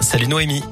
Salut Noémie.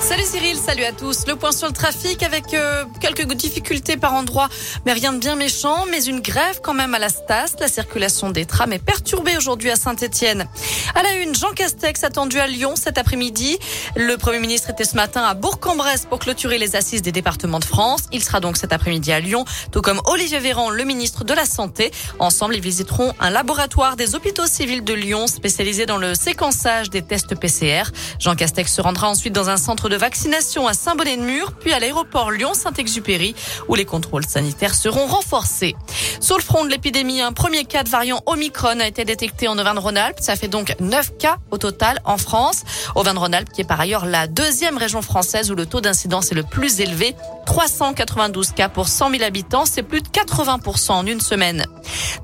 Salut Cyril, salut à tous. Le point sur le trafic avec euh, quelques difficultés par endroit, mais rien de bien méchant, mais une grève quand même à la Stas. La circulation des trams est perturbée aujourd'hui à Saint-Etienne. À la une, Jean Castex attendu à Lyon cet après-midi. Le Premier ministre était ce matin à Bourg-en-Bresse pour clôturer les assises des départements de France. Il sera donc cet après-midi à Lyon, tout comme Olivier Véran, le ministre de la Santé. Ensemble, ils visiteront un laboratoire des hôpitaux civils de Lyon spécialisé dans le séquençage des tests PCR. Jean Castex se rendra ensuite dans un centre de vaccination à Saint-Bonnet-de-Mur, puis à l'aéroport Lyon-Saint-Exupéry, où les contrôles sanitaires seront renforcés. Sur le front de l'épidémie, un premier cas de variant Omicron a été détecté en Auvergne-Rhône-Alpes. Ça fait donc 9 cas au total en France. Auvergne-Rhône-Alpes, qui est par ailleurs la deuxième région française où le taux d'incidence est le plus élevé. 392 cas pour 100 000 habitants, c'est plus de 80% en une semaine.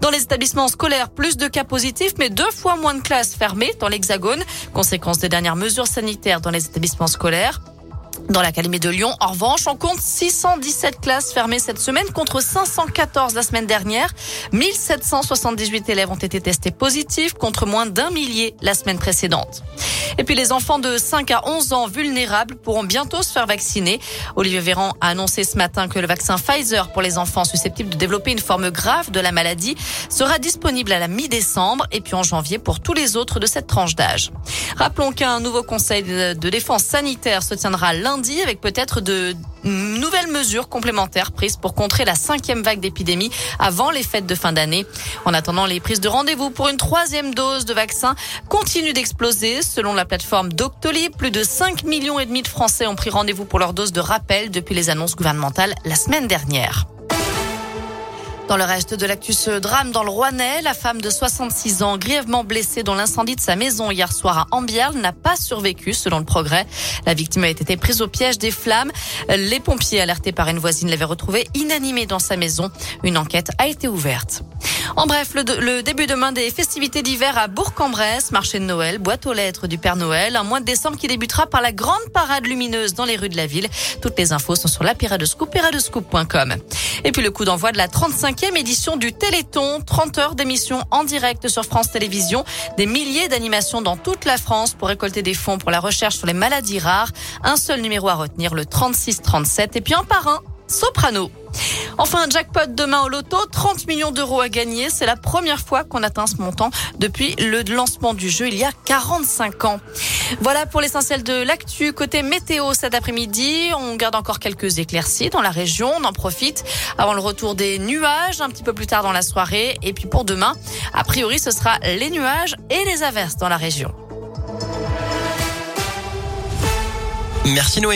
Dans les établissements scolaires, plus de cas positifs, mais deux fois moins de classes fermées dans l'Hexagone. Conséquence des dernières mesures sanitaires dans les établissements scolaires. Dans l'Académie de Lyon, en revanche, on compte 617 classes fermées cette semaine contre 514 la semaine dernière. 1778 élèves ont été testés positifs contre moins d'un millier la semaine précédente. Et puis les enfants de 5 à 11 ans vulnérables pourront bientôt se faire vacciner. Olivier Véran a annoncé ce matin que le vaccin Pfizer pour les enfants susceptibles de développer une forme grave de la maladie sera disponible à la mi-décembre et puis en janvier pour tous les autres de cette tranche d'âge. Rappelons qu'un nouveau conseil de défense sanitaire se tiendra lundi avec peut-être de nouvelles mesures complémentaires prises pour contrer la cinquième vague d'épidémie avant les fêtes de fin d'année. En attendant, les prises de rendez-vous pour une troisième dose de vaccin continuent d'exploser. Selon la plateforme Doctolib, plus de 5 millions et demi de Français ont pris rendez-vous pour leur dose de rappel depuis les annonces gouvernementales la semaine dernière. Dans le reste de l'actus drame dans le Rouennais, la femme de 66 ans, grièvement blessée dans l'incendie de sa maison hier soir à Ambière, n'a pas survécu selon le progrès. La victime a été prise au piège des flammes. Les pompiers alertés par une voisine l'avaient retrouvée inanimée dans sa maison. Une enquête a été ouverte. En bref, le, le début demain des festivités d'hiver à Bourg-en-Bresse, marché de Noël, boîte aux lettres du Père Noël, un mois de décembre qui débutera par la grande parade lumineuse dans les rues de la ville. Toutes les infos sont sur la Scoop, Et puis le coup d'envoi de la 35e édition du Téléthon, 30 heures d'émission en direct sur France Télévisions, des milliers d'animations dans toute la France pour récolter des fonds pour la recherche sur les maladies rares. Un seul numéro à retenir, le 3637 et puis un par un, Soprano. Enfin, jackpot demain au loto, 30 millions d'euros à gagner. C'est la première fois qu'on atteint ce montant depuis le lancement du jeu il y a 45 ans. Voilà pour l'essentiel de l'actu. Côté météo cet après-midi, on garde encore quelques éclaircies dans la région. On en profite avant le retour des nuages un petit peu plus tard dans la soirée. Et puis pour demain, a priori, ce sera les nuages et les averses dans la région. Merci Noé.